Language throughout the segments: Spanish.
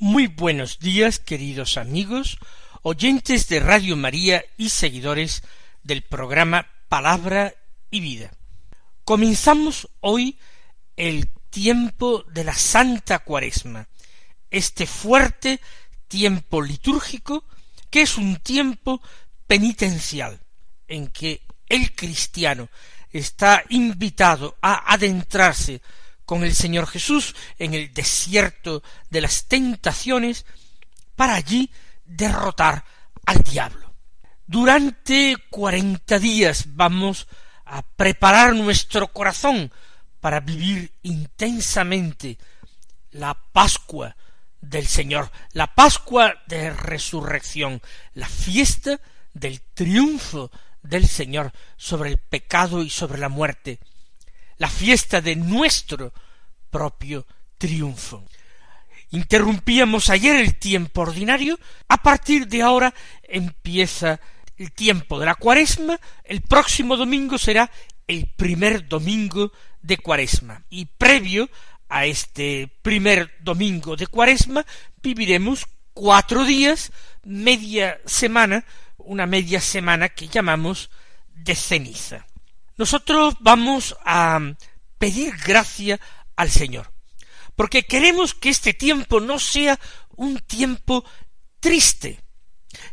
Muy buenos días, queridos amigos, oyentes de Radio María y seguidores del programa Palabra y Vida. Comenzamos hoy el tiempo de la Santa Cuaresma, este fuerte tiempo litúrgico que es un tiempo penitencial en que el cristiano está invitado a adentrarse con el Señor Jesús en el desierto de las tentaciones para allí derrotar al diablo. Durante cuarenta días vamos a preparar nuestro corazón para vivir intensamente la Pascua del Señor, la Pascua de resurrección, la fiesta del triunfo del Señor sobre el pecado y sobre la muerte, la fiesta de nuestro propio triunfo. Interrumpíamos ayer el tiempo ordinario, a partir de ahora empieza el tiempo de la cuaresma, el próximo domingo será el primer domingo de cuaresma, y previo a este primer domingo de cuaresma viviremos cuatro días, media semana, una media semana que llamamos de ceniza. Nosotros vamos a pedir gracia al Señor, porque queremos que este tiempo no sea un tiempo triste,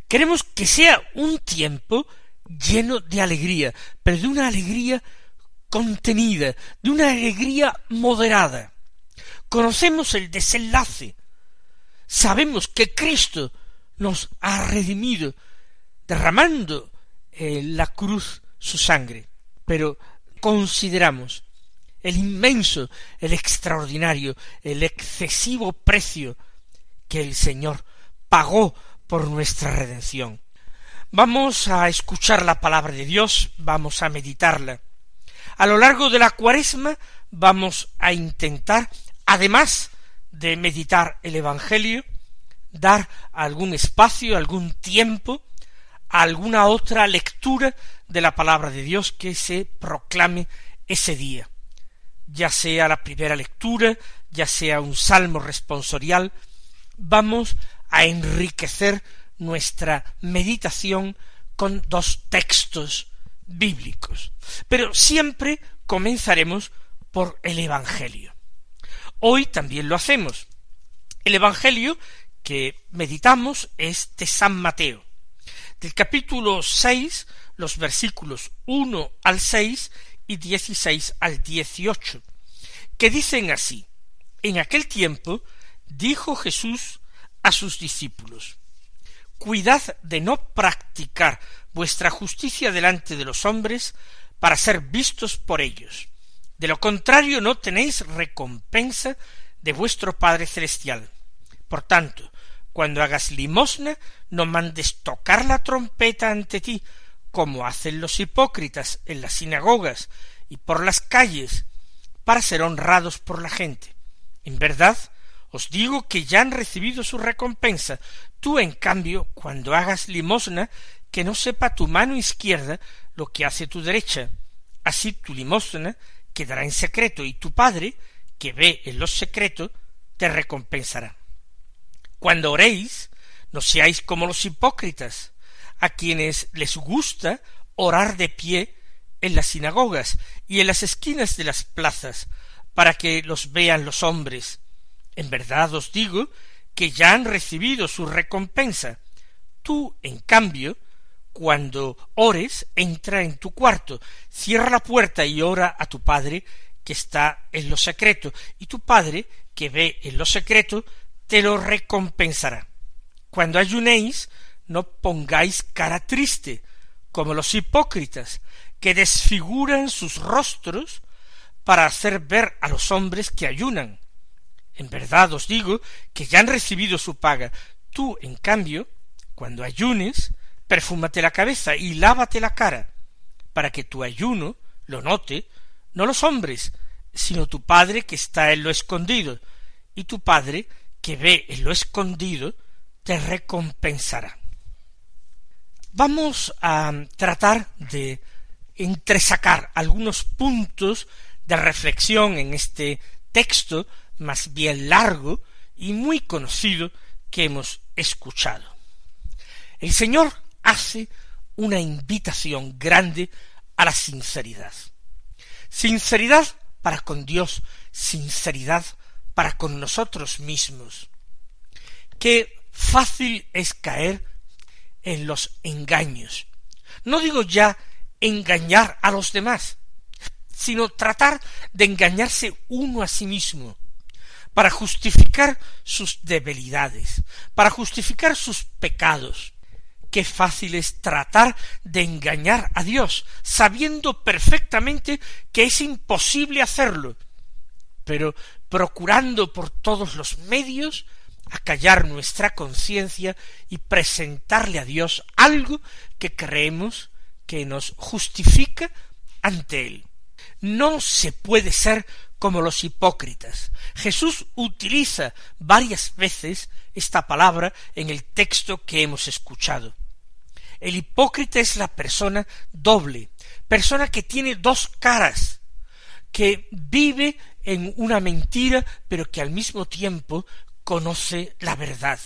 queremos que sea un tiempo lleno de alegría, pero de una alegría contenida, de una alegría moderada. Conocemos el desenlace, sabemos que Cristo nos ha redimido, derramando en la cruz su sangre, pero consideramos el inmenso, el extraordinario, el excesivo precio que el Señor pagó por nuestra redención. Vamos a escuchar la palabra de Dios, vamos a meditarla. A lo largo de la cuaresma vamos a intentar, además de meditar el Evangelio, dar algún espacio, algún tiempo alguna otra lectura de la palabra de Dios que se proclame ese día, ya sea la primera lectura, ya sea un salmo responsorial, vamos a enriquecer nuestra meditación con dos textos bíblicos. Pero siempre comenzaremos por el Evangelio. Hoy también lo hacemos. El Evangelio que meditamos es de San Mateo del capítulo seis, los versículos uno al seis y dieciséis al dieciocho, que dicen así En aquel tiempo dijo Jesús a sus discípulos Cuidad de no practicar vuestra justicia delante de los hombres para ser vistos por ellos. De lo contrario no tenéis recompensa de vuestro Padre Celestial. Por tanto, cuando hagas limosna, no mandes tocar la trompeta ante ti, como hacen los hipócritas en las sinagogas y por las calles, para ser honrados por la gente. En verdad, os digo que ya han recibido su recompensa. Tú, en cambio, cuando hagas limosna, que no sepa tu mano izquierda lo que hace tu derecha. Así tu limosna quedará en secreto, y tu Padre, que ve en lo secreto, te recompensará. Cuando oréis, no seáis como los hipócritas, a quienes les gusta orar de pie en las sinagogas y en las esquinas de las plazas, para que los vean los hombres. En verdad os digo que ya han recibido su recompensa. Tú, en cambio, cuando ores, entra en tu cuarto, cierra la puerta y ora a tu Padre que está en lo secreto, y tu Padre, que ve en lo secreto, te lo recompensará. Cuando ayunéis, no pongáis cara triste, como los hipócritas, que desfiguran sus rostros para hacer ver a los hombres que ayunan. En verdad os digo que ya han recibido su paga. Tú, en cambio, cuando ayunes, perfúmate la cabeza y lávate la cara, para que tu ayuno lo note no los hombres, sino tu Padre que está en lo escondido, y tu Padre que ve en lo escondido te recompensará. Vamos a tratar de entresacar algunos puntos de reflexión en este texto más bien largo y muy conocido que hemos escuchado. El Señor hace una invitación grande a la sinceridad. Sinceridad para con Dios, sinceridad para con nosotros mismos. Qué fácil es caer en los engaños. No digo ya engañar a los demás, sino tratar de engañarse uno a sí mismo, para justificar sus debilidades, para justificar sus pecados. Qué fácil es tratar de engañar a Dios, sabiendo perfectamente que es imposible hacerlo, pero procurando por todos los medios acallar nuestra conciencia y presentarle a Dios algo que creemos que nos justifica ante Él. No se puede ser como los hipócritas. Jesús utiliza varias veces esta palabra en el texto que hemos escuchado. El hipócrita es la persona doble, persona que tiene dos caras, que vive en una mentira, pero que al mismo tiempo conoce la verdad.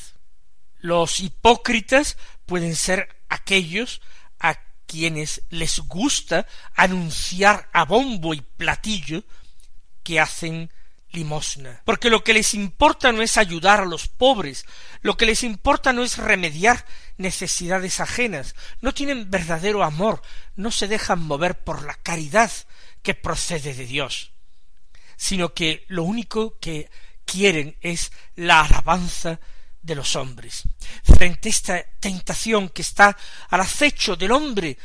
Los hipócritas pueden ser aquellos a quienes les gusta anunciar a bombo y platillo que hacen limosna. Porque lo que les importa no es ayudar a los pobres, lo que les importa no es remediar necesidades ajenas, no tienen verdadero amor, no se dejan mover por la caridad que procede de Dios, sino que lo único que quieren es la alabanza de los hombres. Frente a esta tentación que está al acecho del hombre,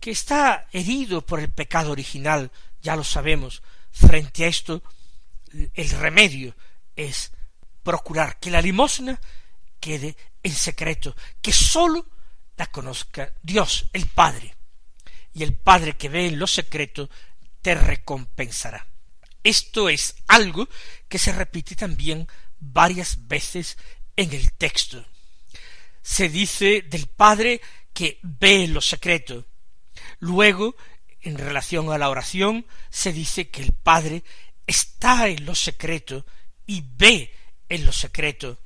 que está herido por el pecado original, ya lo sabemos, frente a esto, el remedio es procurar que la limosna quede en secreto, que sólo la conozca Dios, el Padre. Y el Padre que ve en lo secreto te recompensará. Esto es algo que se repite también varias veces en el texto. Se dice del Padre que ve lo secreto. Luego, en relación a la oración, se dice que el Padre está en lo secreto y ve en lo secreto.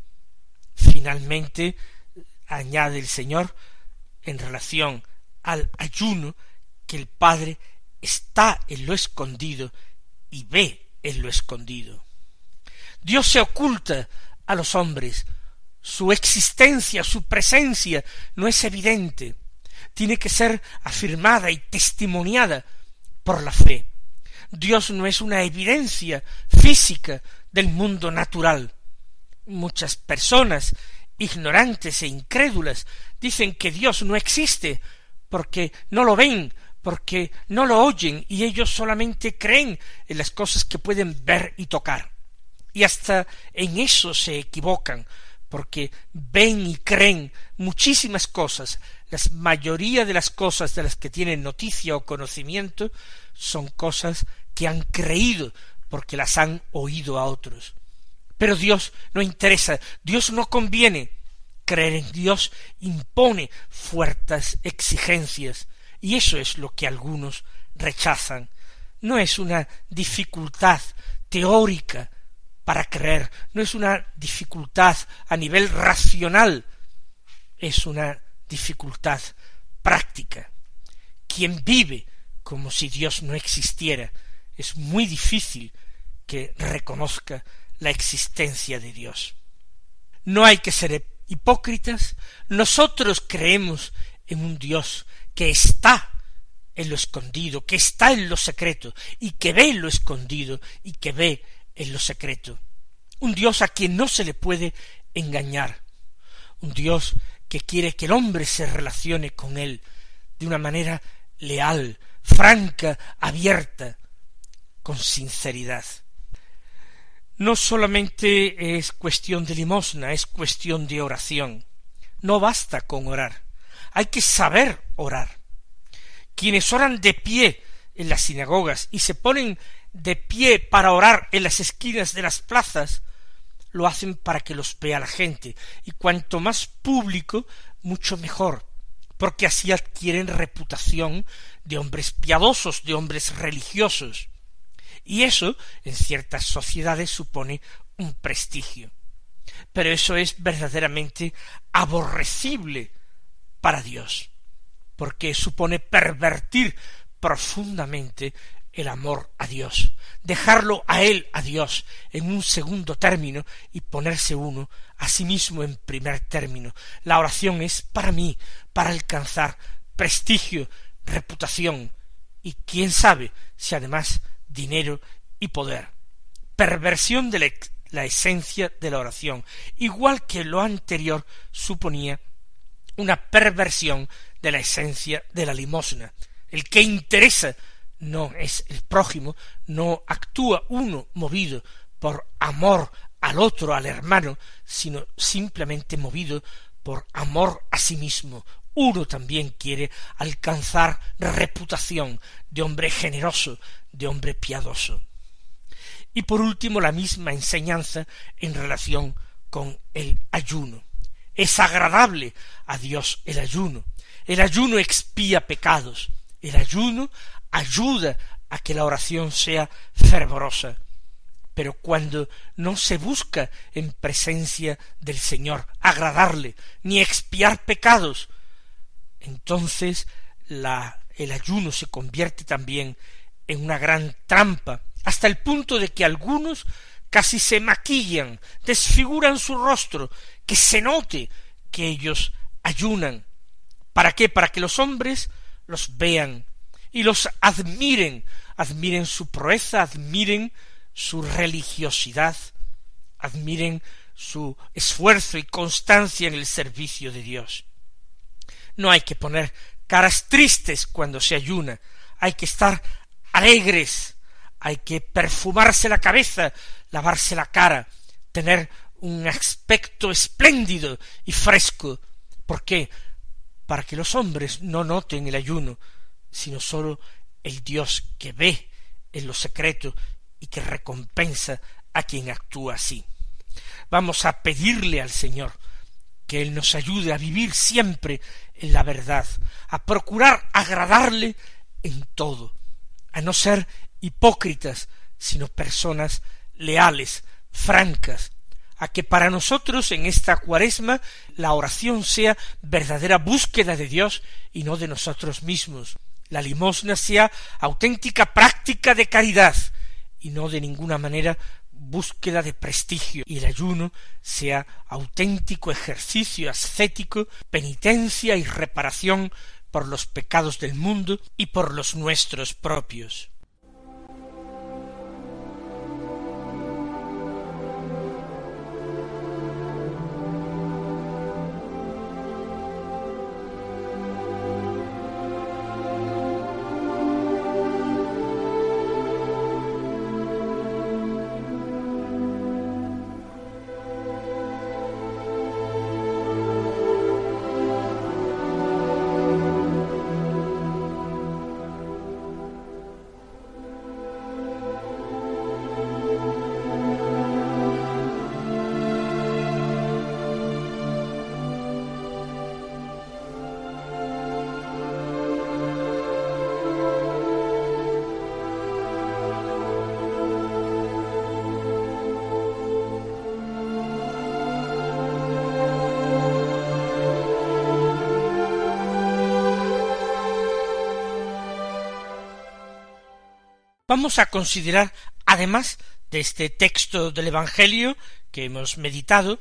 Finalmente, añade el Señor, en relación al ayuno, que el Padre está en lo escondido y ve en lo escondido. Dios se oculta a los hombres, su existencia, su presencia no es evidente, tiene que ser afirmada y testimoniada por la fe. Dios no es una evidencia física del mundo natural. Muchas personas ignorantes e incrédulas dicen que Dios no existe porque no lo ven, porque no lo oyen y ellos solamente creen en las cosas que pueden ver y tocar. Y hasta en eso se equivocan, porque ven y creen muchísimas cosas. La mayoría de las cosas de las que tienen noticia o conocimiento son cosas que han creído porque las han oído a otros. Pero Dios no interesa, Dios no conviene. Creer en Dios impone fuertes exigencias, y eso es lo que algunos rechazan. No es una dificultad teórica para creer, no es una dificultad a nivel racional, es una dificultad práctica. Quien vive como si Dios no existiera, es muy difícil que reconozca la existencia de Dios. No hay que ser hipócritas, nosotros creemos en un Dios que está en lo escondido, que está en lo secreto, y que ve en lo escondido, y que ve en lo secreto. Un Dios a quien no se le puede engañar. Un Dios que quiere que el hombre se relacione con él de una manera leal, franca, abierta, con sinceridad. no solamente es cuestión de limosna, es cuestión de oración. No basta con orar, hay que saber orar. Quienes oran de pie en las sinagogas y se ponen de pie para orar en las esquinas de las plazas, lo hacen para que los vea la gente, y cuanto más público, mucho mejor, porque así adquieren reputación de hombres piadosos, de hombres religiosos. Y eso, en ciertas sociedades, supone un prestigio. Pero eso es verdaderamente aborrecible para Dios, porque supone pervertir profundamente el amor a Dios, dejarlo a Él, a Dios, en un segundo término y ponerse uno a sí mismo en primer término. La oración es para mí, para alcanzar prestigio, reputación y quién sabe si además dinero y poder. Perversión de la, esencia de la oración, igual que lo anterior suponía una perversión de la esencia de la limosna. El que interesa no es el prójimo, no actúa uno movido por amor al otro, al hermano, sino simplemente movido por amor a sí mismo. Uno también quiere alcanzar reputación de hombre generoso, de hombre piadoso. Y por último, la misma enseñanza en relación con el ayuno. Es agradable a Dios el ayuno. El ayuno expía pecados. El ayuno ayuda a que la oración sea fervorosa. Pero cuando no se busca en presencia del Señor agradarle, ni expiar pecados, entonces el ayuno se convierte también en una gran trampa, hasta el punto de que algunos casi se maquillan, desfiguran su rostro, que se note que ellos ayunan. ¿Para qué? Para que los hombres los vean y los admiren, admiren su proeza, admiren su religiosidad, admiren su esfuerzo y constancia en el servicio de Dios. No hay que poner caras tristes cuando se ayuna, hay que estar alegres, hay que perfumarse la cabeza, lavarse la cara, tener un aspecto espléndido y fresco. ¿Por qué? Para que los hombres no noten el ayuno, sino sólo el Dios que ve en lo secreto y que recompensa a quien actúa así. Vamos a pedirle al Señor que Él nos ayude a vivir siempre en la verdad, a procurar agradarle en todo, a no ser hipócritas, sino personas leales, francas, a que para nosotros en esta cuaresma la oración sea verdadera búsqueda de Dios y no de nosotros mismos, la limosna sea auténtica práctica de caridad y no de ninguna manera búsqueda de prestigio y el ayuno sea auténtico ejercicio ascético, penitencia y reparación por los pecados del mundo y por los nuestros propios. Vamos a considerar, además de este texto del Evangelio que hemos meditado,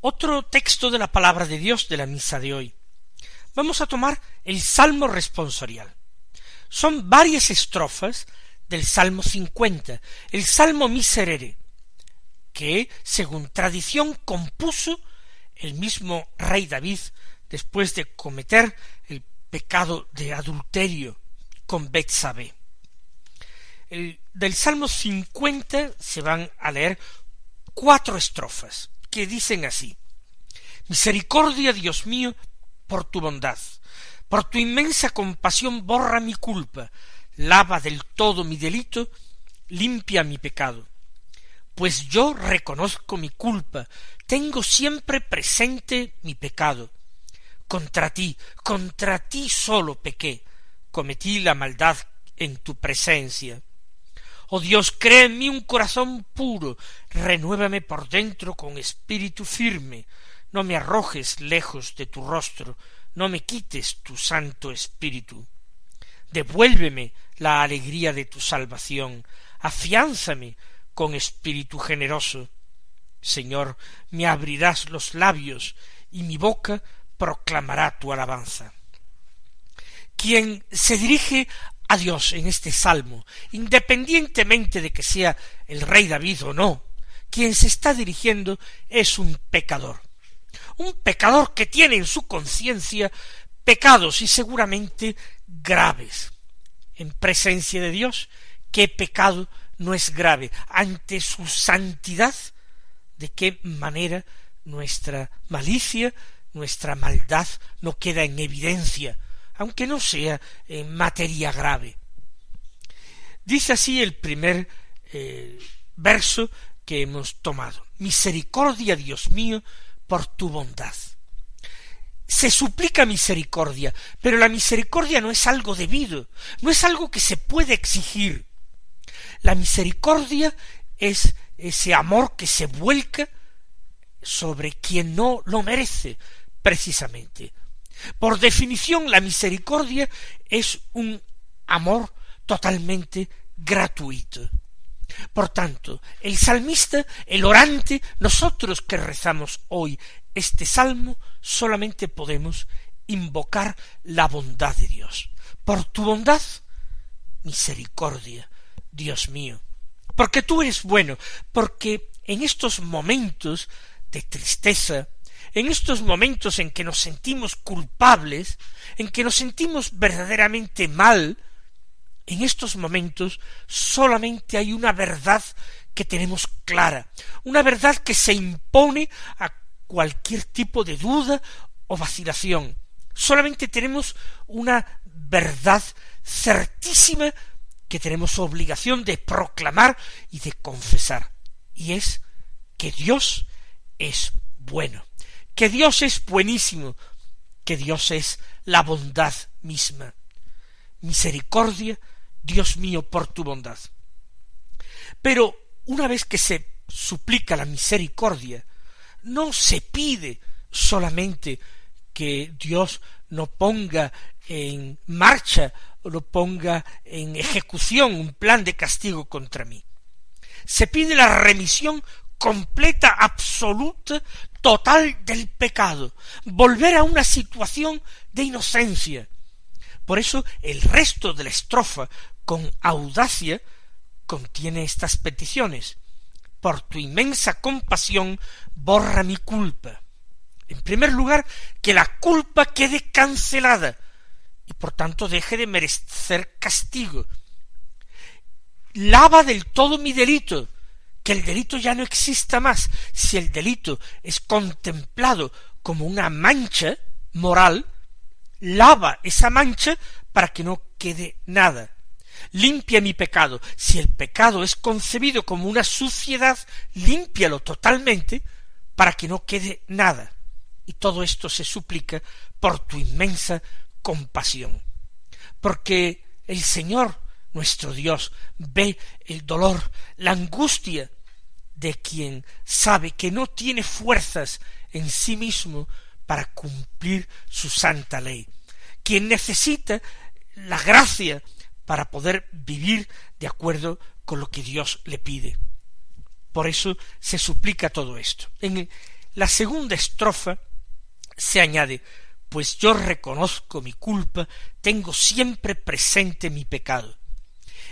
otro texto de la palabra de Dios de la misa de hoy. Vamos a tomar el Salmo responsorial. Son varias estrofas del Salmo cincuenta, el Salmo miserere, que, según tradición, compuso el mismo rey David después de cometer el pecado de adulterio con Betsabé. Del Salmo 50 se van a leer cuatro estrofas que dicen así. Misericordia, Dios mío, por tu bondad. Por tu inmensa compasión borra mi culpa, lava del todo mi delito, limpia mi pecado. Pues yo reconozco mi culpa, tengo siempre presente mi pecado. Contra ti, contra ti solo pequé, cometí la maldad en tu presencia. Oh Dios, crea en mí un corazón puro, renuévame por dentro con espíritu firme, no me arrojes lejos de tu rostro, no me quites tu santo espíritu. Devuélveme la alegría de tu salvación, afiánzame con espíritu generoso. Señor, me abrirás los labios, y mi boca proclamará tu alabanza. Quien se dirige a Dios en este salmo, independientemente de que sea el rey David o no, quien se está dirigiendo es un pecador, un pecador que tiene en su conciencia pecados y seguramente graves. En presencia de Dios, ¿qué pecado no es grave? Ante su santidad, ¿de qué manera nuestra malicia, nuestra maldad no queda en evidencia, aunque no sea en materia grave? Dice así el primer eh, verso que hemos tomado. Misericordia, Dios mío, por tu bondad. Se suplica misericordia, pero la misericordia no es algo debido, no es algo que se puede exigir. La misericordia es ese amor que se vuelca sobre quien no lo merece, precisamente. Por definición, la misericordia es un amor totalmente gratuito. Por tanto, el salmista, el orante, nosotros que rezamos hoy este salmo, solamente podemos invocar la bondad de Dios. Por tu bondad, misericordia, Dios mío. Porque tú eres bueno, porque en estos momentos de tristeza, en estos momentos en que nos sentimos culpables, en que nos sentimos verdaderamente mal, en estos momentos solamente hay una verdad que tenemos clara, una verdad que se impone a cualquier tipo de duda o vacilación. Solamente tenemos una verdad certísima que tenemos obligación de proclamar y de confesar, y es que Dios es bueno, que Dios es buenísimo, que Dios es la bondad misma. Misericordia, Dios mío, por tu bondad. Pero una vez que se suplica la misericordia, no se pide solamente que Dios no ponga en marcha o no ponga en ejecución un plan de castigo contra mí. Se pide la remisión completa, absoluta, total del pecado, volver a una situación de inocencia. Por eso el resto de la estrofa con audacia contiene estas peticiones. Por tu inmensa compasión, borra mi culpa. En primer lugar, que la culpa quede cancelada y por tanto deje de merecer castigo. Lava del todo mi delito, que el delito ya no exista más. Si el delito es contemplado como una mancha moral, lava esa mancha para que no quede nada limpia mi pecado. Si el pecado es concebido como una suciedad, límpialo totalmente para que no quede nada. Y todo esto se suplica por tu inmensa compasión. Porque el Señor, nuestro Dios, ve el dolor, la angustia de quien sabe que no tiene fuerzas en sí mismo para cumplir su santa ley, quien necesita la gracia para poder vivir de acuerdo con lo que Dios le pide. Por eso se suplica todo esto. En la segunda estrofa se añade pues yo reconozco mi culpa, tengo siempre presente mi pecado.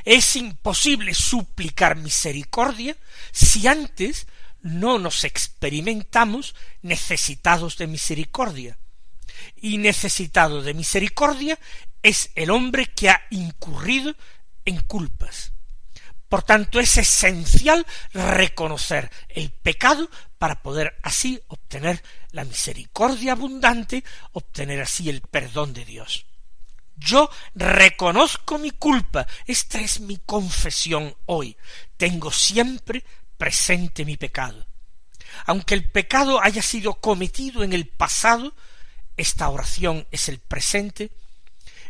Es imposible suplicar misericordia si antes no nos experimentamos necesitados de misericordia. Y necesitado de misericordia es el hombre que ha incurrido en culpas. Por tanto, es esencial reconocer el pecado para poder así obtener la misericordia abundante, obtener así el perdón de Dios. Yo reconozco mi culpa. Esta es mi confesión hoy. Tengo siempre presente mi pecado. Aunque el pecado haya sido cometido en el pasado, esta oración es el presente.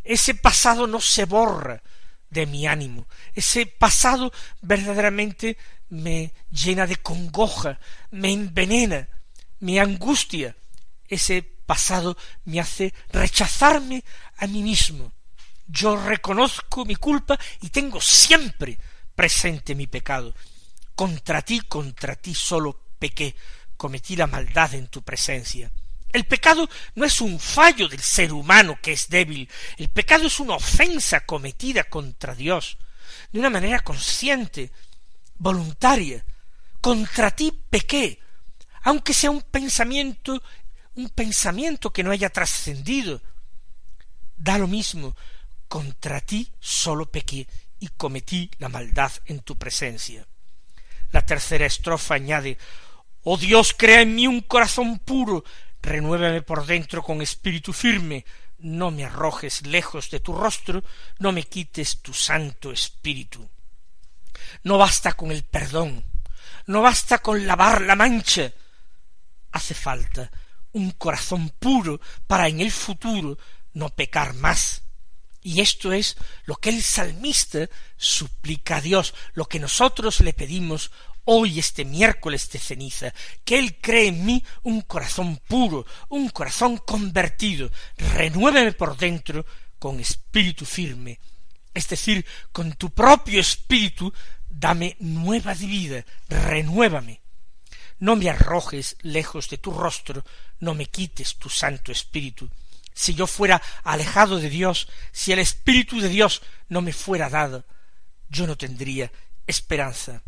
Ese pasado no se borra de mi ánimo. Ese pasado verdaderamente me llena de congoja, me envenena, me angustia. Ese pasado me hace rechazarme a mí mismo. Yo reconozco mi culpa y tengo siempre presente mi pecado. Contra ti, contra ti solo pequé, cometí la maldad en tu presencia. El pecado no es un fallo del ser humano que es débil, el pecado es una ofensa cometida contra Dios, de una manera consciente, voluntaria. Contra ti pequé, aunque sea un pensamiento, un pensamiento que no haya trascendido. Da lo mismo, contra ti solo pequé y cometí la maldad en tu presencia. La tercera estrofa añade Oh Dios, crea en mí un corazón puro, renuévame por dentro con espíritu firme, no me arrojes lejos de tu rostro, no me quites tu santo espíritu. No basta con el perdón, no basta con lavar la mancha, hace falta un corazón puro para en el futuro no pecar más. Y esto es lo que el salmista suplica a Dios, lo que nosotros le pedimos hoy este miércoles de ceniza, que Él cree en mí un corazón puro, un corazón convertido, renuéveme por dentro con espíritu firme, es decir, con tu propio espíritu, dame nueva vida, renuévame. No me arrojes lejos de tu rostro, no me quites tu santo espíritu. Si yo fuera alejado de Dios, si el espíritu de Dios no me fuera dado, yo no tendría esperanza.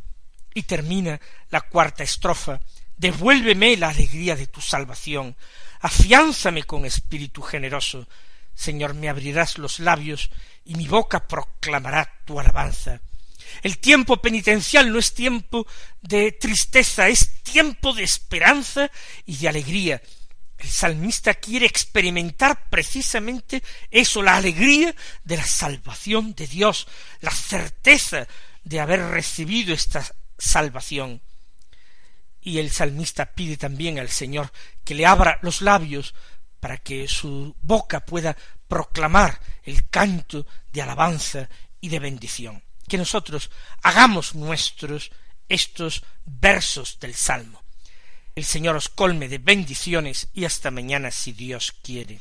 Y termina la cuarta estrofa Devuélveme la alegría de tu salvación, afiánzame con espíritu generoso. Señor, me abrirás los labios y mi boca proclamará tu alabanza. El tiempo penitencial no es tiempo de tristeza, es tiempo de esperanza y de alegría. El salmista quiere experimentar precisamente eso, la alegría de la salvación de Dios, la certeza de haber recibido esta salvación. Y el salmista pide también al Señor que le abra los labios para que su boca pueda proclamar el canto de alabanza y de bendición. Que nosotros hagamos nuestros estos versos del Salmo. El Señor os colme de bendiciones y hasta mañana si Dios quiere.